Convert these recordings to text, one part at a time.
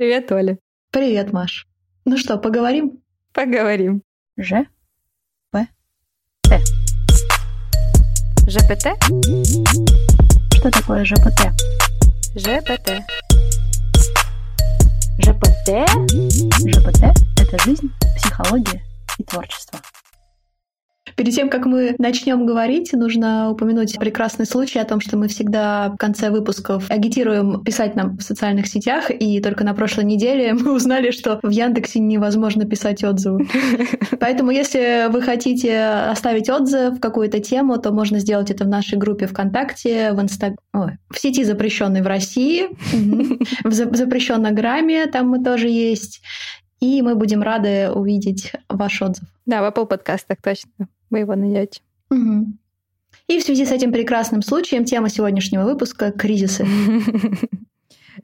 Привет, Оля. Привет, Маш. Ну что, поговорим? Поговорим. Ж. П. Т. ЖПТ? Что такое ЖПТ? ЖПТ. ЖПТ? ЖПТ — это жизнь, психология и творчество. Перед тем, как мы начнем говорить, нужно упомянуть прекрасный случай о том, что мы всегда в конце выпусков агитируем писать нам в социальных сетях, и только на прошлой неделе мы узнали, что в Яндексе невозможно писать отзывы. Поэтому, если вы хотите оставить отзыв в какую-то тему, то можно сделать это в нашей группе ВКонтакте, в Инстаг... Ой, в сети, запрещенной в России, в запрещенном грамме, там мы тоже есть. И мы будем рады увидеть ваш отзыв. Да, в Apple подкастах точно вы его найдете. Угу. И в связи с этим прекрасным случаем тема сегодняшнего выпуска — кризисы.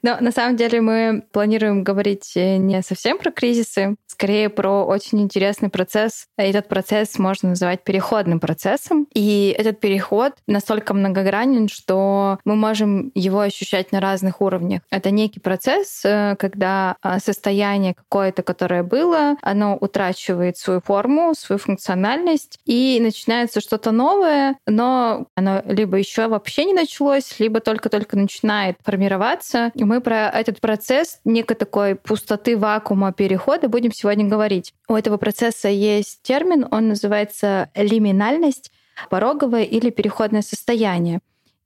Но на самом деле мы планируем говорить э, не совсем про кризисы, скорее про очень интересный процесс. Этот процесс можно называть переходным процессом. И этот переход настолько многогранен, что мы можем его ощущать на разных уровнях. Это некий процесс, э, когда а, состояние какое-то, которое было, оно утрачивает свою форму, свою функциональность, и начинается что-то новое, но оно либо еще вообще не началось, либо только-только начинает формироваться. Мы про этот процесс некой такой пустоты, вакуума, перехода будем сегодня говорить. У этого процесса есть термин, он называется лиминальность, пороговое или переходное состояние.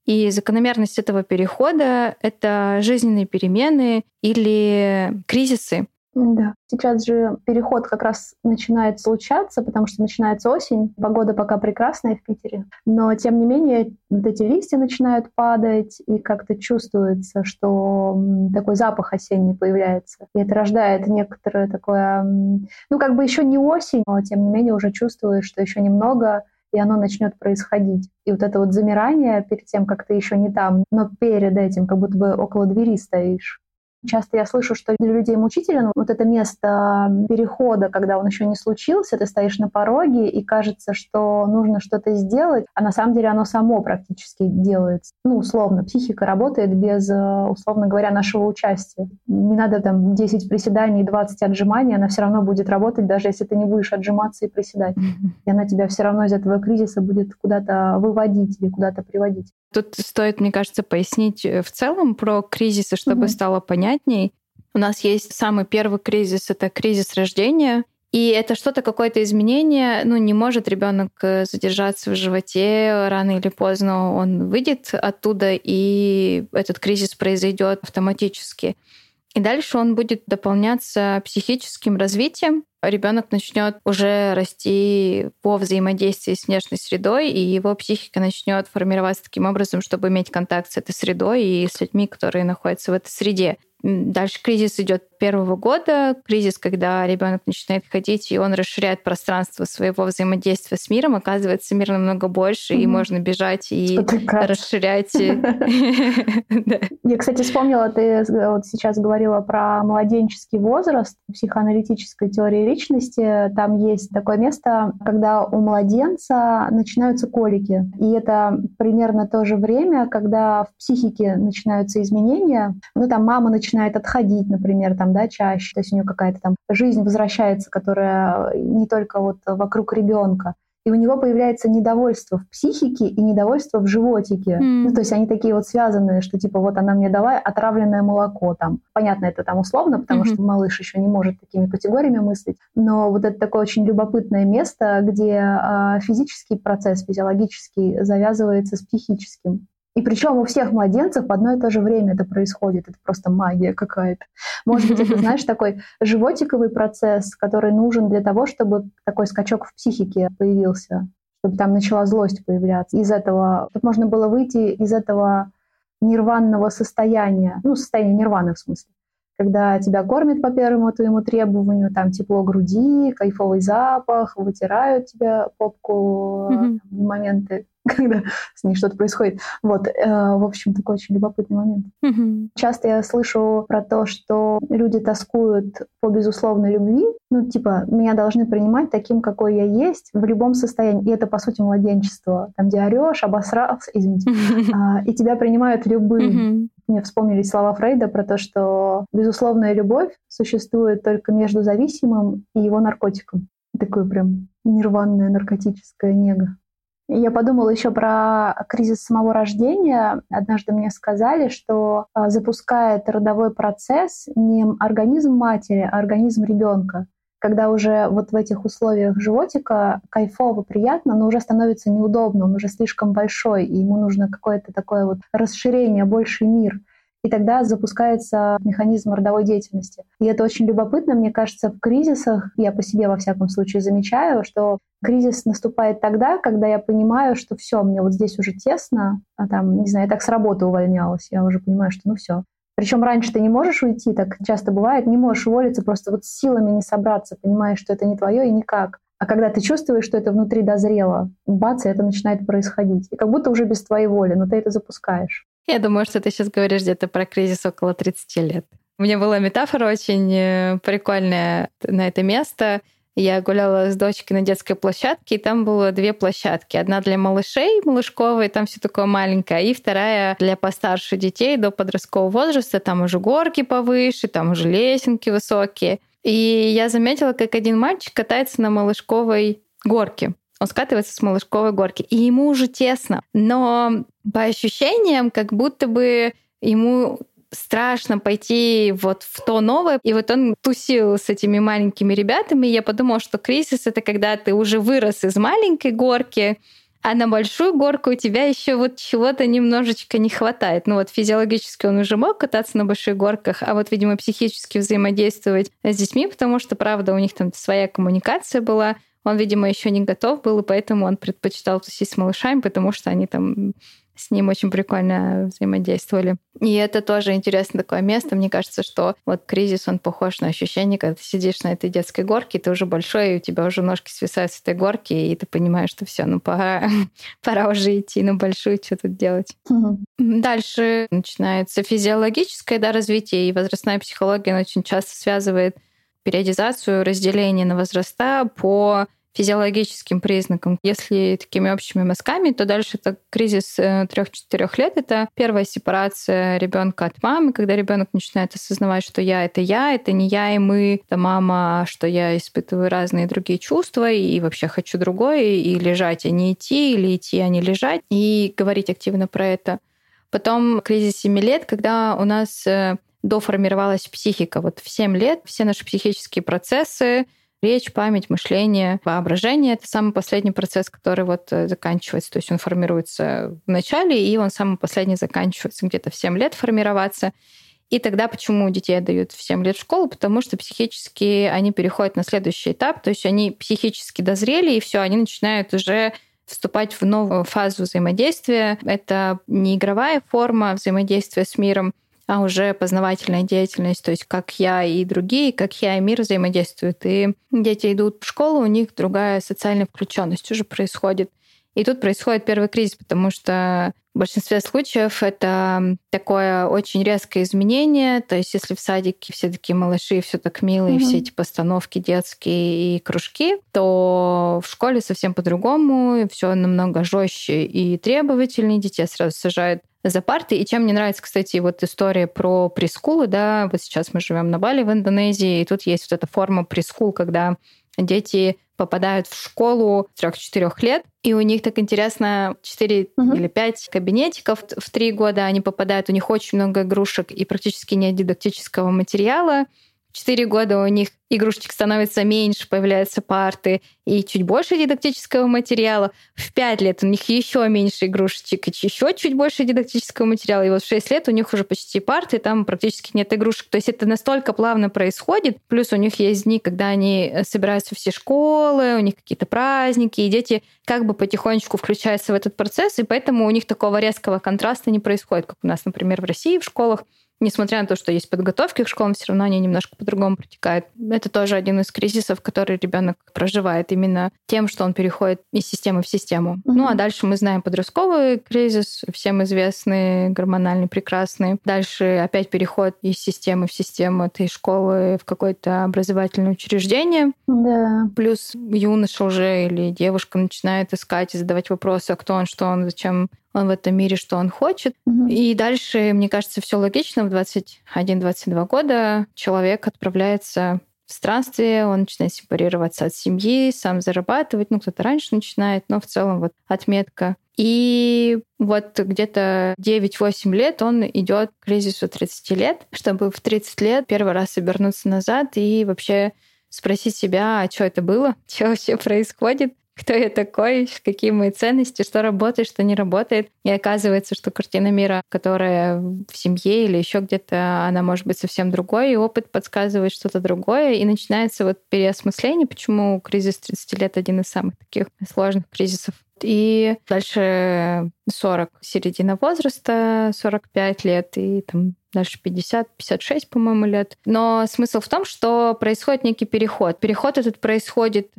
И закономерность этого перехода — это жизненные перемены или кризисы, да. Сейчас же переход как раз начинает случаться, потому что начинается осень, погода пока прекрасная в Питере, но тем не менее вот эти листья начинают падать, и как-то чувствуется, что такой запах осенний появляется. И это рождает некоторое такое, ну как бы еще не осень, но тем не менее уже чувствуешь, что еще немного, и оно начнет происходить. И вот это вот замирание перед тем, как ты еще не там, но перед этим, как будто бы около двери стоишь. Часто я слышу, что для людей мучительно вот это место перехода, когда он еще не случился, ты стоишь на пороге и кажется, что нужно что-то сделать, а на самом деле оно само практически делается. Ну, условно, психика работает без, э, условно говоря, нашего участия. Не надо там 10 приседаний и 20 отжиманий, она все равно будет работать, даже если ты не будешь отжиматься и приседать. И она тебя все равно из этого кризиса будет куда-то выводить или куда-то приводить. Тут стоит, мне кажется, пояснить э, в целом про кризисы, чтобы mm-hmm. стало понятней. У нас есть самый первый кризис — это кризис рождения. И это что-то, какое-то изменение, ну, не может ребенок э, задержаться в животе, рано или поздно он выйдет оттуда, и этот кризис произойдет автоматически. И дальше он будет дополняться психическим развитием. Ребенок начнет уже расти по взаимодействии с внешней средой, и его психика начнет формироваться таким образом, чтобы иметь контакт с этой средой и с людьми, которые находятся в этой среде. Дальше кризис идет первого года, кризис, когда ребенок начинает ходить, и он расширяет пространство своего взаимодействия с миром, оказывается, мир намного больше, mm-hmm. и можно бежать и расширять. Я, кстати, вспомнила, ты вот сейчас говорила про младенческий возраст психоаналитической теории личности. Там есть такое место, когда у младенца начинаются колики. И это примерно то же время, когда в психике начинаются изменения. Ну, там мама начинает начинает отходить, например, там, да, чаще, то есть у нее какая-то там жизнь возвращается, которая не только вот вокруг ребенка. И у него появляется недовольство в психике и недовольство в животике. Mm. Ну, то есть они такие вот связанные, что типа вот она мне дала отравленное молоко там. Понятно, это там условно, потому mm-hmm. что малыш еще не может такими категориями мыслить. Но вот это такое очень любопытное место, где э, физический процесс, физиологический завязывается с психическим. И причем у всех младенцев в одно и то же время это происходит. Это просто магия какая-то. Может быть, это, знаешь, такой животиковый процесс, который нужен для того, чтобы такой скачок в психике появился, чтобы там начала злость появляться. Из этого, чтобы можно было выйти из этого нирванного состояния, ну, состояния нирваны в смысле, когда тебя кормят по первому твоему требованию, там тепло груди, кайфовый запах, вытирают тебе попку mm-hmm. моменты когда с ней что-то происходит. Вот, э, в общем, такой очень любопытный момент. Mm-hmm. Часто я слышу про то, что люди тоскуют по безусловной любви. Ну, типа, меня должны принимать таким, какой я есть, в любом состоянии. И это, по сути, младенчество. Там, где орешь, обосрался, извините, mm-hmm. и тебя принимают любым. Mm-hmm Мне вспомнились слова Фрейда про то, что безусловная любовь существует только между зависимым и его наркотиком. Такое прям нирванная наркотическая нега. Я подумала еще про кризис самого рождения. Однажды мне сказали, что а, запускает родовой процесс не организм матери, а организм ребенка. Когда уже вот в этих условиях животика кайфово, приятно, но уже становится неудобно, он уже слишком большой, и ему нужно какое-то такое вот расширение, больший мир и тогда запускается механизм родовой деятельности. И это очень любопытно, мне кажется, в кризисах, я по себе во всяком случае замечаю, что кризис наступает тогда, когда я понимаю, что все, мне вот здесь уже тесно, а там, не знаю, я так с работы увольнялась, я уже понимаю, что ну все. Причем раньше ты не можешь уйти, так часто бывает, не можешь уволиться, просто вот силами не собраться, понимаешь, что это не твое и никак. А когда ты чувствуешь, что это внутри дозрело, бац, и это начинает происходить. И как будто уже без твоей воли, но ты это запускаешь. Я думаю, что ты сейчас говоришь где-то про кризис около 30 лет. У меня была метафора очень э, прикольная на это место. Я гуляла с дочкой на детской площадке, и там было две площадки. Одна для малышей, малышковой, там все такое маленькое, и вторая для постарше детей до подросткового возраста. Там уже горки повыше, там уже лесенки высокие. И я заметила, как один мальчик катается на малышковой горке. Он скатывается с малышковой горки, и ему уже тесно. Но по ощущениям, как будто бы ему страшно пойти вот в то новое. И вот он тусил с этими маленькими ребятами. И я подумала, что кризис — это когда ты уже вырос из маленькой горки, а на большую горку у тебя еще вот чего-то немножечко не хватает. Ну вот физиологически он уже мог кататься на больших горках, а вот, видимо, психически взаимодействовать с детьми, потому что, правда, у них там своя коммуникация была — он, видимо, еще не готов был, и поэтому он предпочитал тусить с малышами, потому что они там с ним очень прикольно взаимодействовали. И это тоже интересное такое место. Мне кажется, что вот кризис, он похож на ощущение, когда ты сидишь на этой детской горке, ты уже большой, и у тебя уже ножки свисают с этой горки, и ты понимаешь, что все, ну пора, пора уже идти на большую, что тут делать. Угу. Дальше начинается физиологическое да, развитие, и возрастная психология, очень часто связывает периодизацию разделения на возраста по физиологическим признакам. Если такими общими мазками, то дальше это кризис 3-4 э, лет. Это первая сепарация ребенка от мамы, когда ребенок начинает осознавать, что я это я, это не я и мы, это мама, что я испытываю разные другие чувства и вообще хочу другое, и лежать, а не идти, или идти, а не лежать, и говорить активно про это. Потом кризис 7 лет, когда у нас э, доформировалась психика. Вот в 7 лет все наши психические процессы, речь, память, мышление, воображение — это самый последний процесс, который вот э, заканчивается. То есть он формируется в начале, и он самый последний заканчивается где-то в 7 лет формироваться. И тогда почему детей отдают в 7 лет в школу? Потому что психически они переходят на следующий этап, то есть они психически дозрели, и все, они начинают уже вступать в новую фазу взаимодействия. Это не игровая форма взаимодействия с миром, а уже познавательная деятельность, то есть как я и другие, как я и мир взаимодействуют. И дети идут в школу, у них другая социальная включенность уже происходит. И тут происходит первый кризис, потому что в большинстве случаев это такое очень резкое изменение. То есть если в садике все такие малыши, все так милые, mm-hmm. все эти постановки детские и кружки, то в школе совсем по-другому, все намного жестче и требовательнее. Детей сразу сажают за парты. И чем мне нравится, кстати, вот история про прескулы, да, вот сейчас мы живем на Бали в Индонезии, и тут есть вот эта форма прескул, когда дети попадают в школу 3-4 лет, и у них так интересно 4 угу. или 5 кабинетиков в 3 года они попадают, у них очень много игрушек и практически нет дидактического материала. Четыре года у них игрушечек становится меньше, появляются парты и чуть больше дидактического материала. В пять лет у них еще меньше игрушечек и еще чуть больше дидактического материала. И вот в шесть лет у них уже почти парты, там практически нет игрушек. То есть это настолько плавно происходит. Плюс у них есть дни, когда они э, собираются все школы, у них какие-то праздники, и дети как бы потихонечку включаются в этот процесс, и поэтому у них такого резкого контраста не происходит, как у нас, например, в России в школах несмотря на то, что есть подготовки к школам, все равно они немножко по-другому протекают. Это тоже один из кризисов, который ребенок проживает именно тем, что он переходит из системы в систему. Mm-hmm. Ну а дальше мы знаем подростковый кризис, всем известный, гормональный, прекрасный. Дальше опять переход из системы в систему этой школы в какое-то образовательное учреждение. Да. Плюс юноша уже или девушка начинает искать и задавать вопросы, а кто он, что он, зачем он в этом мире, что он хочет. Угу. И дальше, мне кажется, все логично. В 21-22 года человек отправляется в странстве, он начинает сепарироваться от семьи, сам зарабатывать. Ну, кто-то раньше начинает, но в целом вот отметка. И вот где-то 9-8 лет он идет к кризису 30 лет, чтобы в 30 лет первый раз обернуться назад и вообще спросить себя, а что это было, что вообще происходит, кто я такой, какие мои ценности, что работает, что не работает. И оказывается, что картина мира, которая в семье или еще где-то, она может быть совсем другой, и опыт подсказывает что-то другое, и начинается вот переосмысление, почему кризис 30 лет один из самых таких сложных кризисов. И дальше 40 середина возраста, 45 лет, и там дальше 50, 56, по-моему, лет. Но смысл в том, что происходит некий переход. Переход этот происходит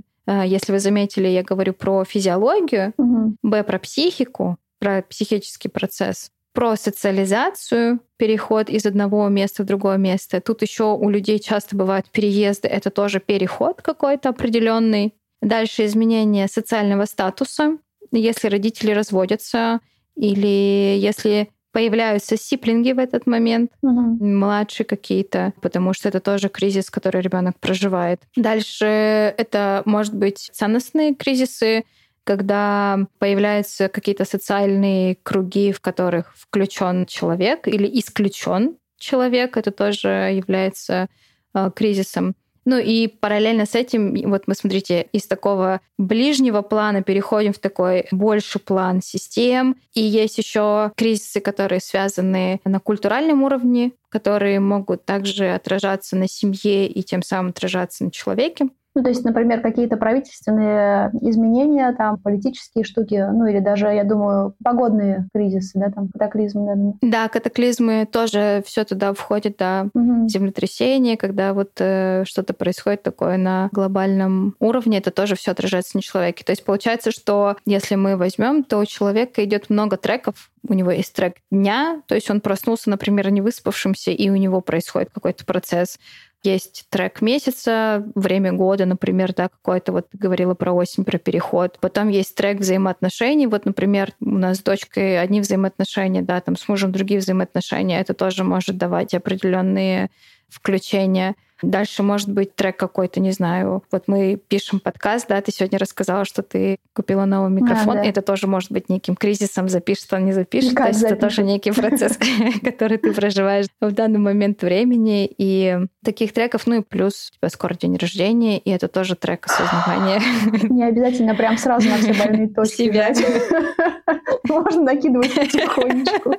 если вы заметили, я говорю про физиологию, угу. б про психику, про психический процесс, про социализацию, переход из одного места в другое место. Тут еще у людей часто бывают переезды, это тоже переход какой-то определенный. Дальше изменение социального статуса, если родители разводятся или если появляются сиплинги в этот момент, угу. младшие какие-то, потому что это тоже кризис, который ребенок проживает. Дальше это может быть ценностные кризисы, когда появляются какие-то социальные круги, в которых включен человек или исключен человек, это тоже является э, кризисом. Ну и параллельно с этим, вот мы, смотрите, из такого ближнего плана переходим в такой больше план систем. И есть еще кризисы, которые связаны на культуральном уровне, которые могут также отражаться на семье и тем самым отражаться на человеке. Ну, то есть, например, какие-то правительственные изменения, там, политические штуки, ну, или даже, я думаю, погодные кризисы, да, там, катаклизмы, наверное. Да, катаклизмы тоже все туда входит, да, угу. землетрясение, когда вот э, что-то происходит такое на глобальном уровне, это тоже все отражается на человеке. То есть получается, что если мы возьмем, то у человека идет много треков, у него есть трек дня, то есть он проснулся, например, не выспавшимся, и у него происходит какой-то процесс есть трек месяца, время года, например, да, какой-то, вот говорила про осень, про переход. Потом есть трек взаимоотношений. Вот, например, у нас с дочкой одни взаимоотношения, да, там с мужем другие взаимоотношения. Это тоже может давать определенные включения. Дальше может быть трек какой-то, не знаю. Вот мы пишем подкаст, да, ты сегодня рассказала, что ты купила новый микрофон. А, да. Это тоже может быть неким кризисом, запишет он, не запишет. То есть запишет. это тоже некий процесс, который ты проживаешь в данный момент времени. И таких треков, ну и плюс у тебя скоро день рождения, и это тоже трек осознавания. Не обязательно прям сразу на все больные точки. Себя. Можно накидывать потихонечку.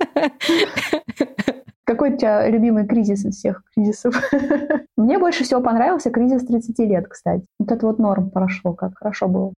Какой у тебя любимый кризис из всех кризисов? Мне больше всего понравился кризис 30 лет, кстати. Вот это вот норм прошло, как хорошо было.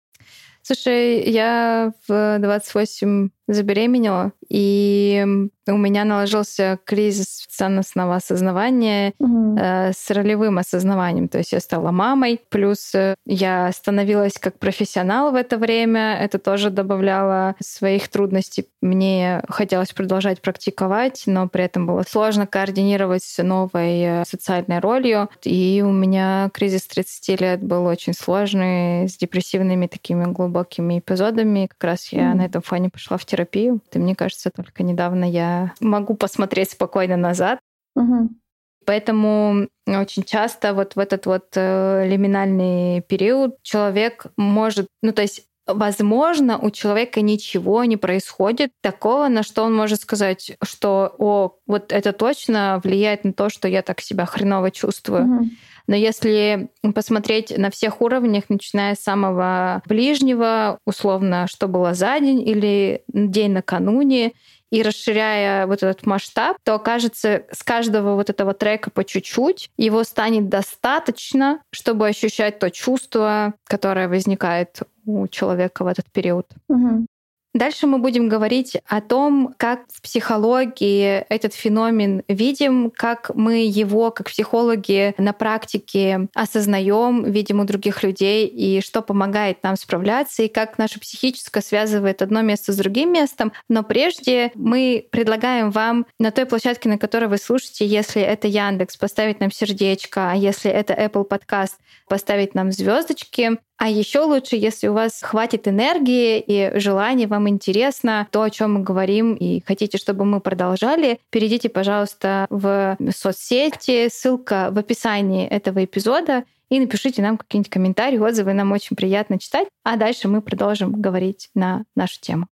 Слушай, я в 28 забеременела, и у меня наложился кризис ценностного осознавания угу. э, с ролевым осознаванием. То есть я стала мамой, плюс э, я становилась как профессионал в это время. Это тоже добавляло своих трудностей. Мне хотелось продолжать практиковать, но при этом было сложно координировать с новой э, социальной ролью. И у меня кризис 30 лет был очень сложный, с депрессивными такими глубокими эпизодами. Как раз я mm. на этом фоне пошла в терапию. И мне кажется, только недавно я могу посмотреть спокойно назад. Угу. Поэтому очень часто вот в этот вот э, лиминальный период человек может, ну то есть Возможно, у человека ничего не происходит такого, на что он может сказать, что о, вот это точно влияет на то, что я так себя хреново чувствую. Угу. Но если посмотреть на всех уровнях, начиная с самого ближнего, условно, что было за день или день накануне, и расширяя вот этот масштаб, то окажется с каждого вот этого трека по чуть-чуть его станет достаточно, чтобы ощущать то чувство, которое возникает у человека в этот период. Угу. Дальше мы будем говорить о том, как в психологии этот феномен видим, как мы его, как психологи, на практике осознаем, видим у других людей, и что помогает нам справляться, и как наше психическое связывает одно место с другим местом. Но прежде мы предлагаем вам на той площадке, на которой вы слушаете, если это Яндекс, поставить нам сердечко, а если это Apple Podcast, поставить нам звездочки, А еще лучше, если у вас хватит энергии и желания, вам интересно то, о чем мы говорим, и хотите, чтобы мы продолжали, перейдите, пожалуйста, в соцсети, ссылка в описании этого эпизода, и напишите нам какие-нибудь комментарии, отзывы, нам очень приятно читать. А дальше мы продолжим говорить на нашу тему.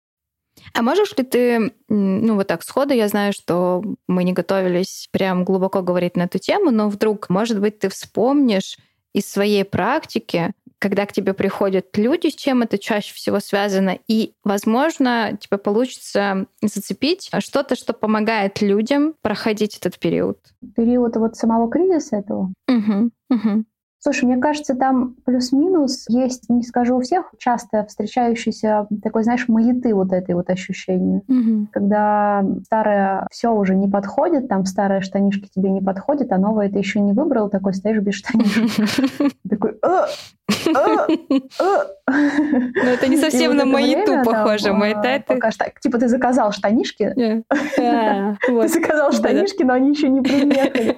А можешь ли ты, ну вот так сходу, я знаю, что мы не готовились прям глубоко говорить на эту тему, но вдруг, может быть, ты вспомнишь из своей практики, когда к тебе приходят люди, с чем это чаще всего связано, и, возможно, тебе получится зацепить что-то, что помогает людям проходить этот период. Период вот самого кризиса этого? Угу, угу. Слушай, мне кажется, там плюс-минус есть, не скажу у всех, часто встречающийся такой, знаешь, маяты вот этой вот ощущения. Угу. Когда старое все уже не подходит, там старые штанишки тебе не подходят, а новое ты еще не выбрал, такой стоишь без штанишек. Такой, «Э, э, э». Ну, это не совсем на маяту похоже. Маята это... Типа ты заказал штанишки, ты заказал штанишки, но они еще не приехали.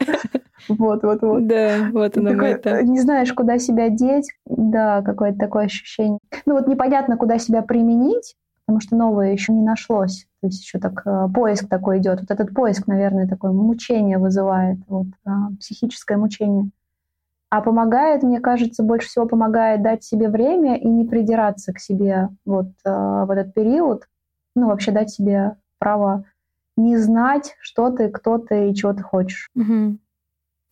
Вот, вот, вот. Да, вот она Такой, Не знаешь, куда себя деть. Да, какое-то такое ощущение. Ну вот непонятно, куда себя применить, потому что новое еще не нашлось. То есть еще так э, поиск такой идет. Вот этот поиск, наверное, такое мучение вызывает, вот, а, психическое мучение. А помогает, мне кажется, больше всего помогает дать себе время и не придираться к себе вот э, в этот период. Ну, вообще дать себе право не знать, что ты, кто ты и чего ты хочешь. Угу.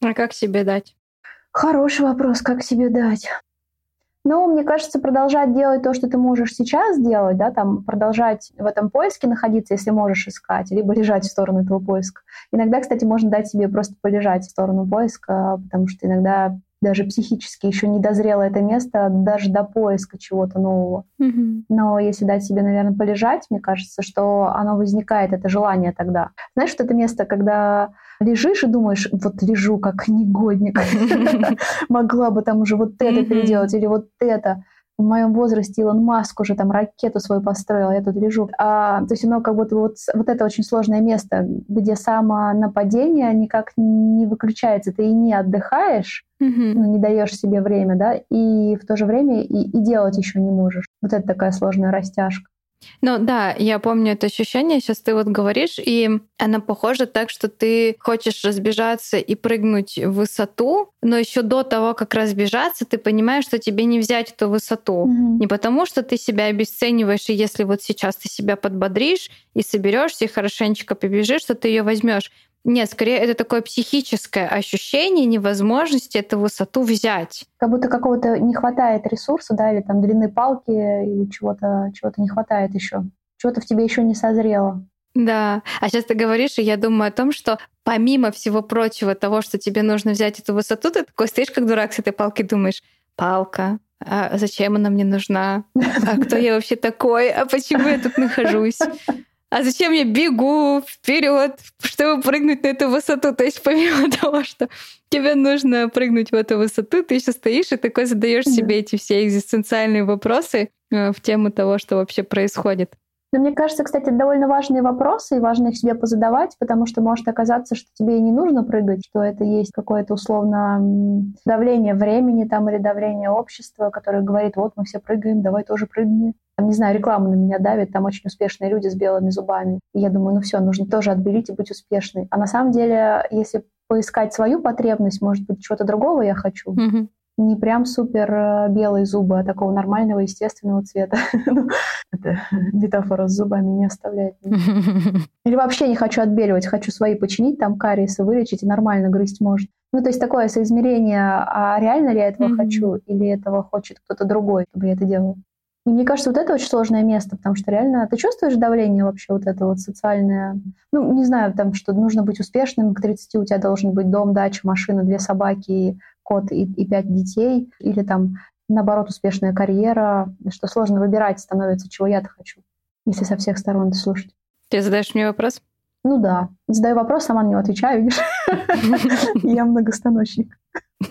А как себе дать? Хороший вопрос, как себе дать. Ну, мне кажется, продолжать делать то, что ты можешь сейчас делать, да, там продолжать в этом поиске находиться, если можешь искать, либо лежать в сторону этого поиска. Иногда, кстати, можно дать себе просто полежать в сторону поиска, потому что иногда даже психически еще не дозрело это место даже до поиска чего-то нового. Mm-hmm. Но если дать себе, наверное, полежать, мне кажется, что оно возникает, это желание тогда. Знаешь, вот это место, когда лежишь и думаешь, вот лежу как негодник, могла бы там уже вот это переделать или вот это в моем возрасте Илон Маск уже там ракету свою построил, я тут лежу. А, то есть оно как будто вот, вот это очень сложное место, где само нападение никак не выключается, ты и не отдыхаешь, mm-hmm. ну, не даешь себе время, да, и в то же время и, и делать еще не можешь. Вот это такая сложная растяжка. Ну да, я помню это ощущение, сейчас ты вот говоришь, и она похожа так, что ты хочешь разбежаться и прыгнуть в высоту, но еще до того, как разбежаться, ты понимаешь, что тебе не взять эту высоту. Mm-hmm. Не потому, что ты себя обесцениваешь, и если вот сейчас ты себя подбодришь и соберешься и хорошенечко побежишь, что ты ее возьмешь. Нет, скорее это такое психическое ощущение невозможности эту высоту взять. Как будто какого-то не хватает ресурса, да, или там длины палки, или чего-то чего не хватает еще. Чего-то в тебе еще не созрело. Да. А сейчас ты говоришь, и я думаю о том, что помимо всего прочего того, что тебе нужно взять эту высоту, ты такой стоишь как дурак с этой палкой, думаешь, палка, а зачем она мне нужна? А кто я вообще такой? А почему я тут нахожусь? А зачем я бегу вперед, чтобы прыгнуть на эту высоту? То есть помимо того, что тебе нужно прыгнуть в эту высоту, ты еще стоишь и такой задаешь да. себе эти все экзистенциальные вопросы э, в тему того, что вообще происходит. Но мне кажется, кстати, довольно важные вопросы, и важно их себе позадавать, потому что может оказаться, что тебе и не нужно прыгать, что это есть какое-то условно давление времени там или давление общества, которое говорит, вот мы все прыгаем, давай тоже прыгни. Там, не знаю, реклама на меня давит, там очень успешные люди с белыми зубами. И я думаю, ну все, нужно тоже отбелить и быть успешной. А на самом деле, если поискать свою потребность, может быть, чего-то другого я хочу, mm-hmm не прям супер э, белые зубы, а такого нормального естественного цвета. Ну, это метафора с зубами не оставляет. Или вообще не хочу отбеливать, хочу свои починить, там кариесы вылечить и нормально грызть может. Ну, то есть такое соизмерение, а реально ли я этого хочу, или этого хочет кто-то другой, чтобы я это делала. И мне кажется, вот это очень сложное место, потому что реально ты чувствуешь давление вообще вот это вот социальное? Ну, не знаю, там, что нужно быть успешным, к 30 у тебя должен быть дом, дача, машина, две собаки, кот и, и пять детей, или там, наоборот, успешная карьера, что сложно выбирать становится, чего я-то хочу, если со всех сторон слушать. Ты задаешь мне вопрос? Ну да. Задаю вопрос, сама на него отвечаю, видишь? Я многостаночник.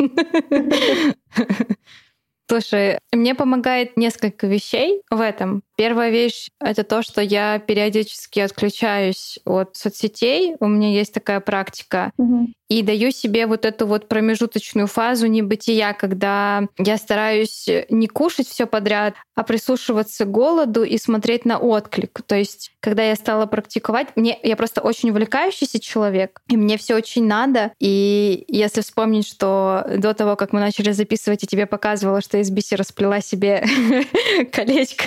Слушай, мне помогает несколько вещей в этом. Первая вещь — это то, что я периодически отключаюсь от соцсетей. У меня есть такая практика. Угу и даю себе вот эту вот промежуточную фазу небытия, когда я стараюсь не кушать все подряд, а прислушиваться к голоду и смотреть на отклик. То есть, когда я стала практиковать, мне я просто очень увлекающийся человек, и мне все очень надо. И если вспомнить, что до того, как мы начали записывать, я тебе показывала, что из бисера сплела себе колечко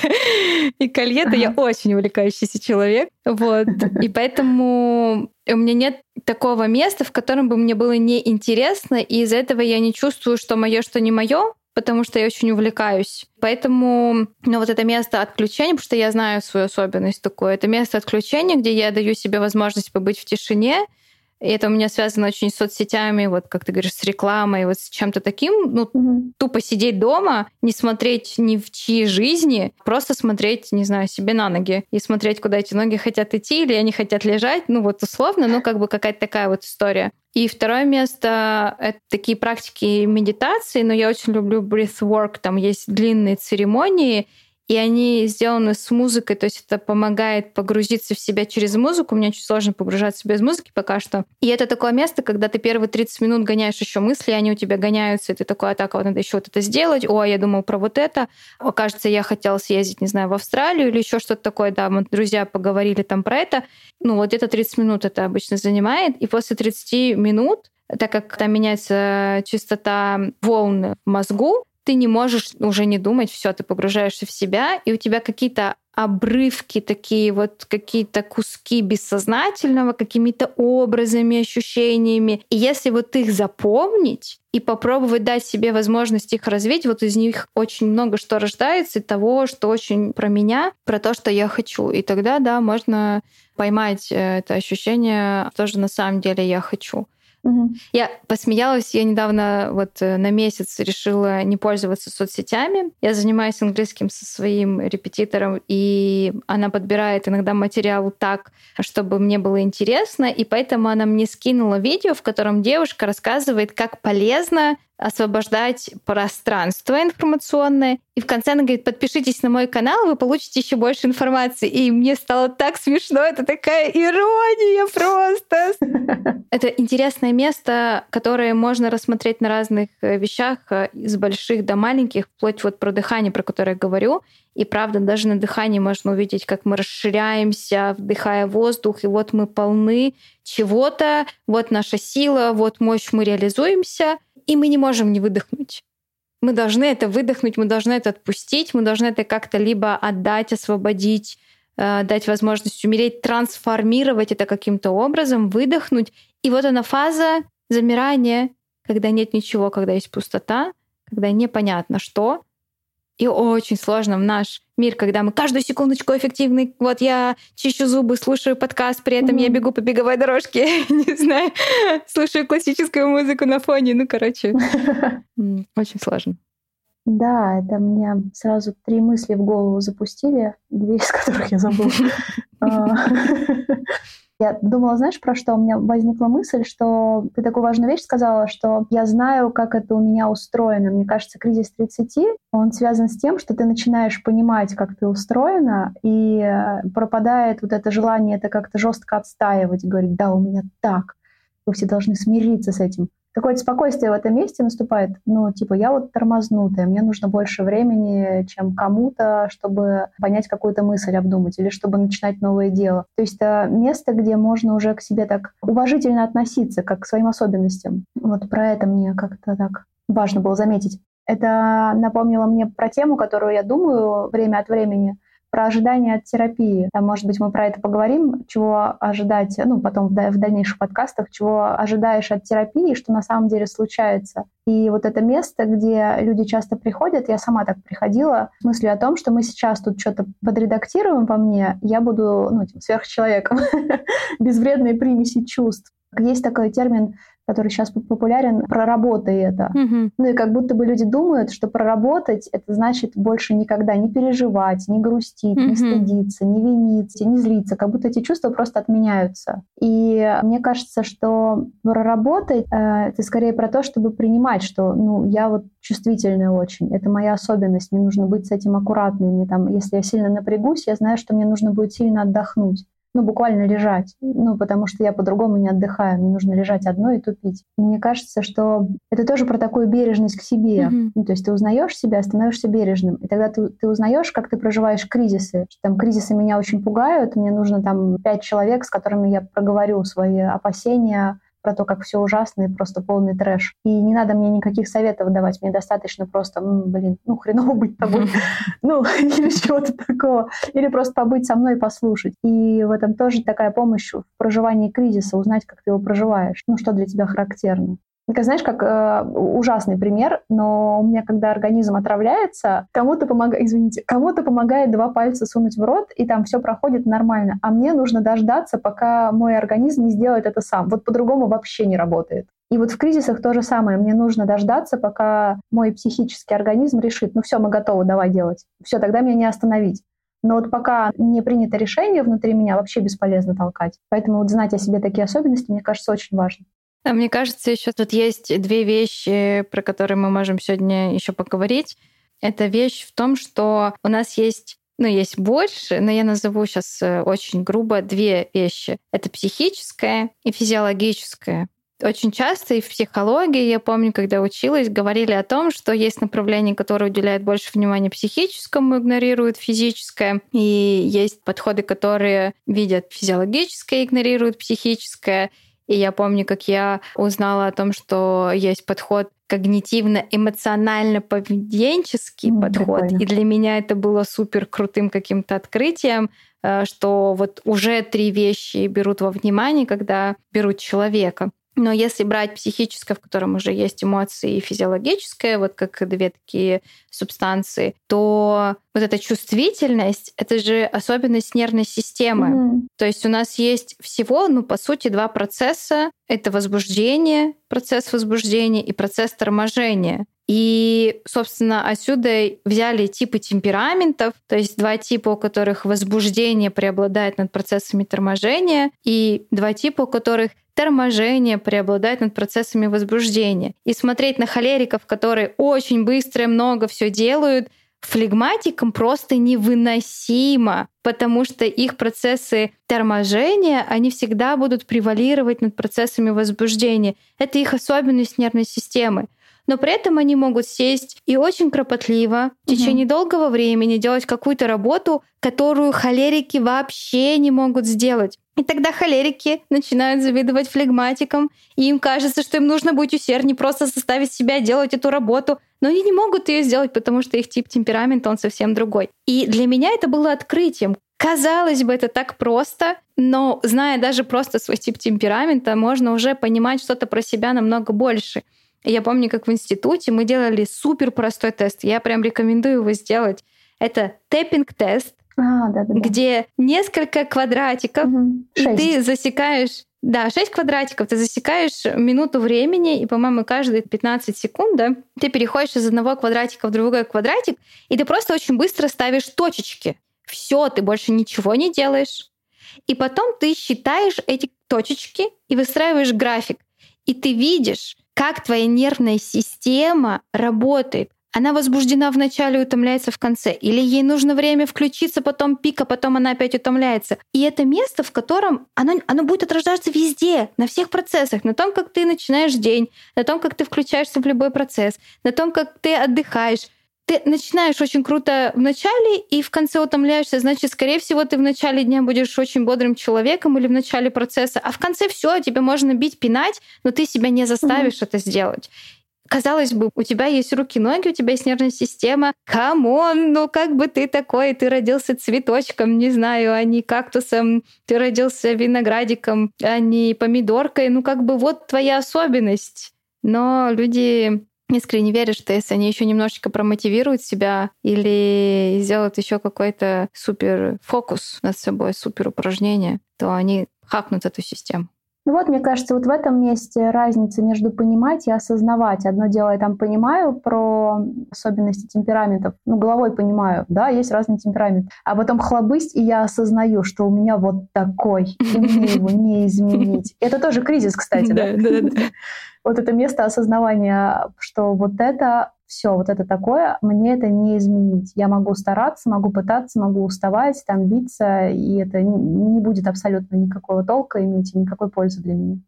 и колье, то я очень увлекающийся человек. Вот. И поэтому у меня нет такого места, в котором бы мне было неинтересно, и из-за этого я не чувствую, что мое, что не мое, потому что я очень увлекаюсь. Поэтому ну, вот это место отключения, потому что я знаю свою особенность такую, это место отключения, где я даю себе возможность побыть в тишине, и это у меня связано очень с соцсетями, вот как ты говоришь, с рекламой, вот с чем-то таким. Ну, угу. тупо сидеть дома, не смотреть ни в чьи жизни, просто смотреть, не знаю, себе на ноги и смотреть, куда эти ноги хотят идти или они хотят лежать. Ну, вот условно, ну, как бы какая-то такая вот история. И второе место — это такие практики медитации, но я очень люблю breathwork, там есть длинные церемонии, и они сделаны с музыкой, то есть это помогает погрузиться в себя через музыку. Мне очень сложно погружаться без музыки пока что. И это такое место, когда ты первые 30 минут гоняешь еще мысли, они у тебя гоняются, и ты такой, а так, вот надо еще вот это сделать, о, я думал про вот это, окажется, я хотела съездить, не знаю, в Австралию или еще что-то такое, да, мы друзья поговорили там про это. Ну, вот где-то 30 минут это обычно занимает, и после 30 минут так как там меняется частота волн в мозгу, ты не можешь уже не думать, все, ты погружаешься в себя, и у тебя какие-то обрывки, такие вот какие-то куски бессознательного, какими-то образами, ощущениями. И если вот их запомнить и попробовать дать себе возможность их развить, вот из них очень много что рождается, того, что очень про меня, про то, что я хочу. И тогда, да, можно поймать э, это ощущение, тоже на самом деле я хочу. Угу. Я посмеялась, я недавно вот э, на месяц решила не пользоваться соцсетями. Я занимаюсь английским со своим репетитором, и она подбирает иногда материал так, чтобы мне было интересно, и поэтому она мне скинула видео, в котором девушка рассказывает, как полезно освобождать пространство информационное. И в конце она говорит, подпишитесь на мой канал, вы получите еще больше информации. И мне стало так смешно, это такая ирония просто. Это интересное место, которое можно рассмотреть на разных э, вещах, э, из больших до маленьких, вплоть вот про дыхание, про которое я говорю. И правда, даже на дыхании можно увидеть, как мы расширяемся, вдыхая воздух, и вот мы полны чего-то, вот наша сила, вот мощь, мы реализуемся — и мы не можем не выдохнуть. Мы должны это выдохнуть, мы должны это отпустить, мы должны это как-то либо отдать, освободить, э, дать возможность умереть, трансформировать это каким-то образом, выдохнуть. И вот она фаза замирания, когда нет ничего, когда есть пустота, когда непонятно что, и очень сложно в наш мир, когда мы каждую секундочку эффективны. Вот я чищу зубы, слушаю подкаст, при этом mm-hmm. я бегу по беговой дорожке, не знаю, слушаю классическую музыку на фоне. Ну, короче, очень сложно. Да, это мне сразу три мысли в голову запустили, две из которых я забыла. Я думала, знаешь, про что? У меня возникла мысль, что ты такую важную вещь сказала, что я знаю, как это у меня устроено. Мне кажется, кризис 30, он связан с тем, что ты начинаешь понимать, как ты устроена, и э, пропадает вот это желание это как-то жестко отстаивать, говорить, да, у меня так. Вы все должны смириться с этим какое-то спокойствие в этом месте наступает. Ну, типа, я вот тормознутая, мне нужно больше времени, чем кому-то, чтобы понять какую-то мысль, обдумать, или чтобы начинать новое дело. То есть это место, где можно уже к себе так уважительно относиться, как к своим особенностям. Вот про это мне как-то так важно было заметить. Это напомнило мне про тему, которую я думаю время от времени — про ожидания от терапии. Там, может быть, мы про это поговорим, чего ожидать, ну, потом в, дальнейших подкастах, чего ожидаешь от терапии, что на самом деле случается. И вот это место, где люди часто приходят, я сама так приходила, с мыслью о том, что мы сейчас тут что-то подредактируем по мне, я буду, ну, типа, сверхчеловеком, без вредной примеси чувств. Есть такой термин который сейчас популярен, проработай это. Угу. Ну и как будто бы люди думают, что проработать это значит больше никогда не переживать, не грустить, угу. не стыдиться, не виниться, не злиться, как будто эти чувства просто отменяются. И мне кажется, что проработать э, это скорее про то, чтобы принимать, что ну я вот чувствительная очень, это моя особенность, мне нужно быть с этим аккуратной, мне там, если я сильно напрягусь, я знаю, что мне нужно будет сильно отдохнуть ну, буквально лежать. Ну, потому что я по-другому не отдыхаю. Мне нужно лежать одной и тупить. И мне кажется, что это тоже про такую бережность к себе. Mm-hmm. Ну, то есть ты узнаешь себя, становишься бережным. И тогда ты, ты узнаешь, как ты проживаешь кризисы. Что, там кризисы меня очень пугают. Мне нужно там пять человек, с которыми я проговорю свои опасения, про то, как все ужасно и просто полный трэш. И не надо мне никаких советов давать, мне достаточно просто, блин, ну хреново быть тобой, ну или чего-то такого, или просто побыть со мной и послушать. И в этом тоже такая помощь в проживании кризиса, узнать, как ты его проживаешь, ну что для тебя характерно. Это, знаешь, как э, ужасный пример, но у меня, когда организм отравляется, кому-то помогает, извините, кому-то помогает два пальца сунуть в рот, и там все проходит нормально. А мне нужно дождаться, пока мой организм не сделает это сам. Вот по-другому вообще не работает. И вот в кризисах то же самое. Мне нужно дождаться, пока мой психический организм решит, ну все, мы готовы, давай делать. Все, тогда меня не остановить. Но вот пока не принято решение внутри меня, вообще бесполезно толкать. Поэтому вот знать о себе такие особенности, мне кажется, очень важно. А мне кажется, еще тут есть две вещи, про которые мы можем сегодня еще поговорить. Это вещь в том, что у нас есть ну, есть больше, но я назову сейчас э, очень грубо две вещи. Это психическое и физиологическое. Очень часто и в психологии, я помню, когда училась, говорили о том, что есть направления, которые уделяют больше внимания психическому, игнорируют физическое, и есть подходы, которые видят физиологическое, игнорируют психическое. И я помню, как я узнала о том, что есть подход когнитивно-эмоционально-поведенческий mm, подход. Прикольно. И для меня это было супер крутым каким-то открытием, э, что вот уже три вещи берут во внимание, когда берут человека. Но если брать психическое, в котором уже есть эмоции, и физиологическое, вот как две такие субстанции, то вот эта чувствительность — это же особенность нервной системы. Mm-hmm. То есть у нас есть всего, ну, по сути, два процесса. Это возбуждение, процесс возбуждения и процесс торможения. И, собственно, отсюда взяли типы темпераментов, то есть два типа, у которых возбуждение преобладает над процессами торможения, и два типа, у которых торможение преобладает над процессами возбуждения. И смотреть на холериков, которые очень быстро и много все делают, флегматикам просто невыносимо, потому что их процессы торможения, они всегда будут превалировать над процессами возбуждения. Это их особенность нервной системы но при этом они могут сесть и очень кропотливо в течение угу. долгого времени делать какую-то работу, которую холерики вообще не могут сделать. И тогда холерики начинают завидовать флегматикам, и им кажется, что им нужно быть усерднее, просто заставить себя делать эту работу. Но они не могут ее сделать, потому что их тип темперамента, он совсем другой. И для меня это было открытием. Казалось бы, это так просто, но зная даже просто свой тип темперамента, можно уже понимать что-то про себя намного больше. Я помню, как в институте мы делали супер простой тест. Я прям рекомендую его сделать. Это тэппинг-тест, а, да, да, где несколько квадратиков, угу. и ты засекаешь да, 6 квадратиков, ты засекаешь минуту времени, и, по-моему, каждые 15 секунд да, ты переходишь из одного квадратика в другой квадратик, и ты просто очень быстро ставишь точечки. Все, ты больше ничего не делаешь. И потом ты считаешь эти точечки и выстраиваешь график. И ты видишь, как твоя нервная система работает. Она возбуждена в начале, утомляется в конце. Или ей нужно время включиться, потом пик, а потом она опять утомляется. И это место, в котором оно, оно будет отражаться везде, на всех процессах. На том, как ты начинаешь день, на том, как ты включаешься в любой процесс, на том, как ты отдыхаешь ты начинаешь очень круто в начале и в конце утомляешься, значит, скорее всего, ты в начале дня будешь очень бодрым человеком или в начале процесса, а в конце все, тебе можно бить, пинать, но ты себя не заставишь mm-hmm. это сделать. Казалось бы, у тебя есть руки, ноги, у тебя есть нервная система. Come on, ну как бы ты такой? Ты родился цветочком, не знаю, а не кактусом. Ты родился виноградиком, а не помидоркой. Ну как бы вот твоя особенность. Но люди искренне верят, что если они еще немножечко промотивируют себя или сделают еще какой-то супер фокус над собой, супер упражнение, то они хакнут эту систему. Ну вот, мне кажется, вот в этом месте разница между понимать и осознавать. Одно дело, я там понимаю про особенности темпераментов, ну, головой понимаю, да, есть разный темперамент. А потом хлобысть, и я осознаю, что у меня вот такой, и мне его не изменить. Это тоже кризис, кстати, да? Вот это место осознавания, что вот это все, вот это такое, мне это не изменить. Я могу стараться, могу пытаться, могу уставать, там биться, и это не будет абсолютно никакого толка иметь и никакой пользы для меня.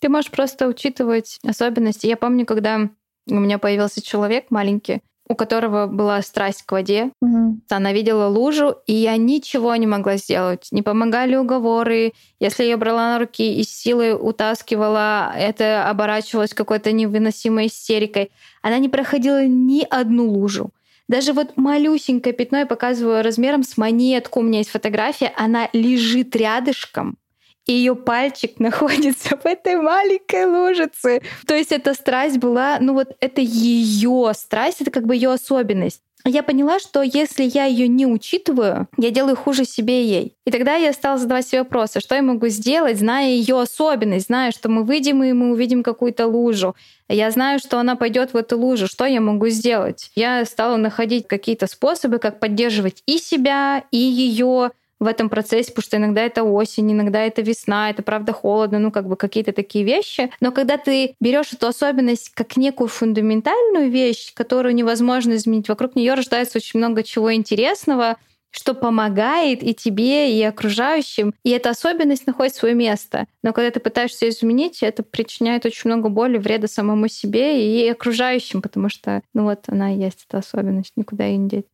Ты можешь просто учитывать особенности. Я помню, когда у меня появился человек маленький, у которого была страсть к воде. Угу. Она видела лужу, и я ничего не могла сделать. Не помогали уговоры. Если я брала на руки и силой утаскивала, это оборачивалось какой-то невыносимой истерикой. Она не проходила ни одну лужу. Даже вот малюсенькое пятно, я показываю размером с монетку, у меня есть фотография, она лежит рядышком, и ее пальчик находится в этой маленькой лужице. То есть эта страсть была, ну вот это ее страсть, это как бы ее особенность. Я поняла, что если я ее не учитываю, я делаю хуже себе и ей. И тогда я стала задавать себе вопросы, что я могу сделать, зная ее особенность, зная, что мы выйдем и мы увидим какую-то лужу. Я знаю, что она пойдет в эту лужу. Что я могу сделать? Я стала находить какие-то способы, как поддерживать и себя, и ее, в этом процессе, потому что иногда это осень, иногда это весна, это правда холодно, ну как бы какие-то такие вещи. Но когда ты берешь эту особенность как некую фундаментальную вещь, которую невозможно изменить, вокруг нее рождается очень много чего интересного, что помогает и тебе, и окружающим. И эта особенность находит свое место. Но когда ты пытаешься изменить, это причиняет очень много боли, вреда самому себе и окружающим, потому что, ну вот, она есть, эта особенность, никуда ее не деть.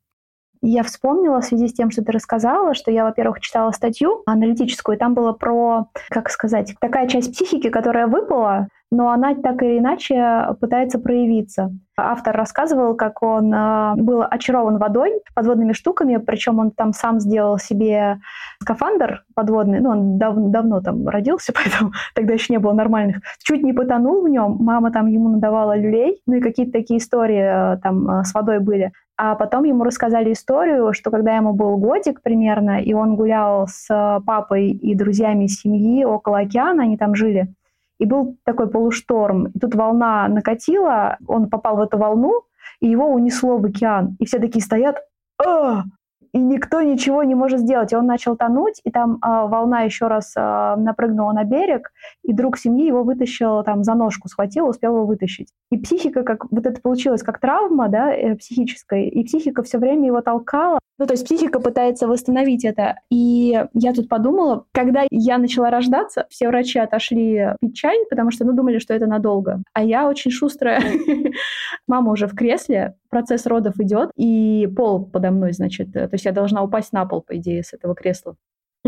Я вспомнила в связи с тем, что ты рассказала, что я, во-первых, читала статью аналитическую, и там было про, как сказать, такая часть психики, которая выпала, но она так или иначе пытается проявиться. Автор рассказывал, как он э, был очарован водой, подводными штуками, причем он там сам сделал себе скафандр подводный, ну, он дав давно там родился, поэтому тогда еще не было нормальных. Чуть не потонул в нем, мама там ему надавала люлей, ну и какие-то такие истории э, там э, с водой были. А потом ему рассказали историю, что когда ему был годик примерно, и он гулял с папой и друзьями семьи около океана, они там жили, и был такой полушторм. И тут волна накатила, он попал в эту волну, и его унесло в океан. И все такие стоят, а! И никто ничего не может сделать. И он начал тонуть, и там э, волна еще раз э, напрыгнула на берег, и друг семьи его вытащил, там за ножку схватил, успел его вытащить. И психика, как вот это получилось как травма, да, э, психическая, и психика все время его толкала. Ну, то есть психика пытается восстановить это. И я тут подумала, когда я начала рождаться, все врачи отошли пить чай, потому что, ну, думали, что это надолго. А я очень шустрая. Мама уже в кресле, процесс родов идет, и пол подо мной, значит, то есть я должна упасть на пол, по идее, с этого кресла.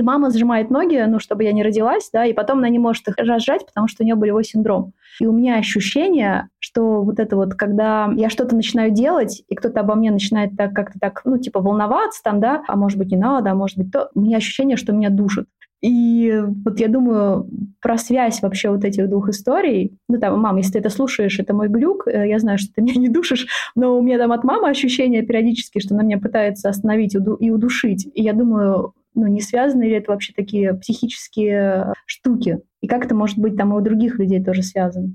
И мама сжимает ноги, ну, чтобы я не родилась, да, и потом она не может их разжать, потому что у нее болевой синдром. И у меня ощущение, что вот это вот, когда я что-то начинаю делать, и кто-то обо мне начинает так как-то так, ну, типа волноваться там, да, а может быть не надо, а может быть то, у меня ощущение, что меня душит. И вот я думаю про связь вообще вот этих двух историй. Ну там, мам, если ты это слушаешь, это мой глюк, э, я знаю, что ты меня не душишь, но у меня там от мамы ощущение периодически, что она меня пытается остановить и удушить. И я думаю, ну не связаны ли это вообще такие психические штуки? И как это может быть там и у других людей тоже связано?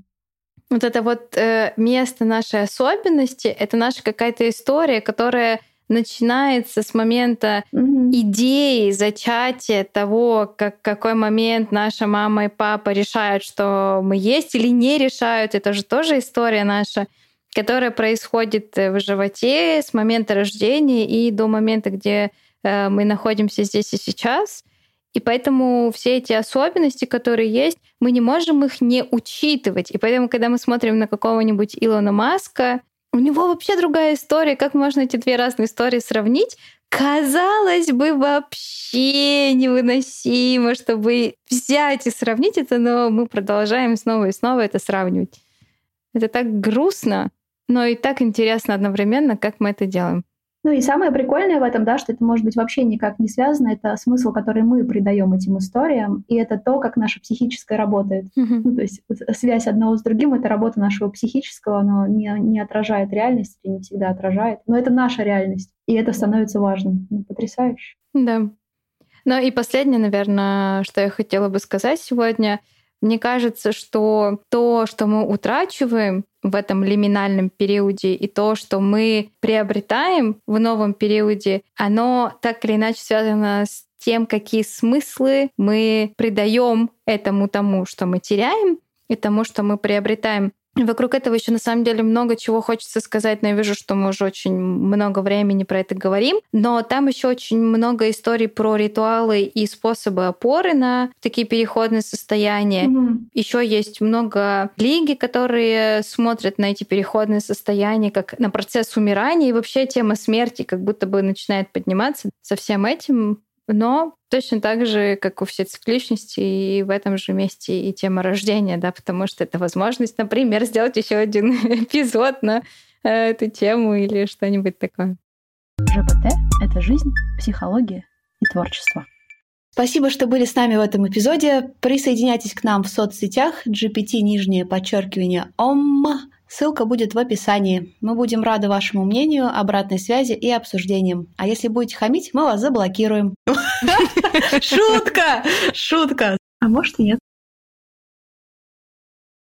Вот это вот э, место нашей особенности, это наша какая-то история, которая начинается с момента mm-hmm. идеи зачатия того, как какой момент наша мама и папа решают, что мы есть или не решают. Это же тоже история наша, которая происходит в животе с момента рождения и до момента, где э, мы находимся здесь и сейчас. И поэтому все эти особенности, которые есть, мы не можем их не учитывать. И поэтому, когда мы смотрим на какого-нибудь Илона Маска, у него вообще другая история. Как можно эти две разные истории сравнить? Казалось бы, вообще невыносимо, чтобы взять и сравнить это, но мы продолжаем снова и снова это сравнивать. Это так грустно, но и так интересно одновременно, как мы это делаем. Ну и самое прикольное в этом, да, что это может быть вообще никак не связано, это смысл, который мы придаем этим историям, и это то, как наша психическая работает. Mm-hmm. Ну, то есть связь одного с другим — это работа нашего психического, но не, не отражает реальность, или не всегда отражает, но это наша реальность, и это становится важным. Ну, потрясающе. Да. Ну и последнее, наверное, что я хотела бы сказать сегодня — Мне кажется, что то, что мы утрачиваем в этом лиминальном периоде, и то, что мы приобретаем в новом периоде, оно так или иначе связано с тем, какие смыслы мы придаем этому тому, что мы теряем, и тому, что мы приобретаем. Вокруг этого еще на самом деле много чего хочется сказать, но я вижу, что мы уже очень много времени про это говорим. Но там еще очень много историй про ритуалы и способы опоры на такие переходные состояния. Mm-hmm. Еще есть много лиги, которые смотрят на эти переходные состояния как на процесс умирания. И вообще тема смерти как будто бы начинает подниматься. Со всем этим но точно так же, как у всех цикличности, и в этом же месте и тема рождения, да, потому что это возможность, например, сделать еще один эпизод на э, эту тему или что-нибудь такое. ЖПТ — это жизнь, психология и творчество. Спасибо, что были с нами в этом эпизоде. Присоединяйтесь к нам в соцсетях GPT нижнее подчеркивание ОМ Ссылка будет в описании. Мы будем рады вашему мнению, обратной связи и обсуждениям. А если будете хамить, мы вас заблокируем. Шутка! Шутка! А может и нет.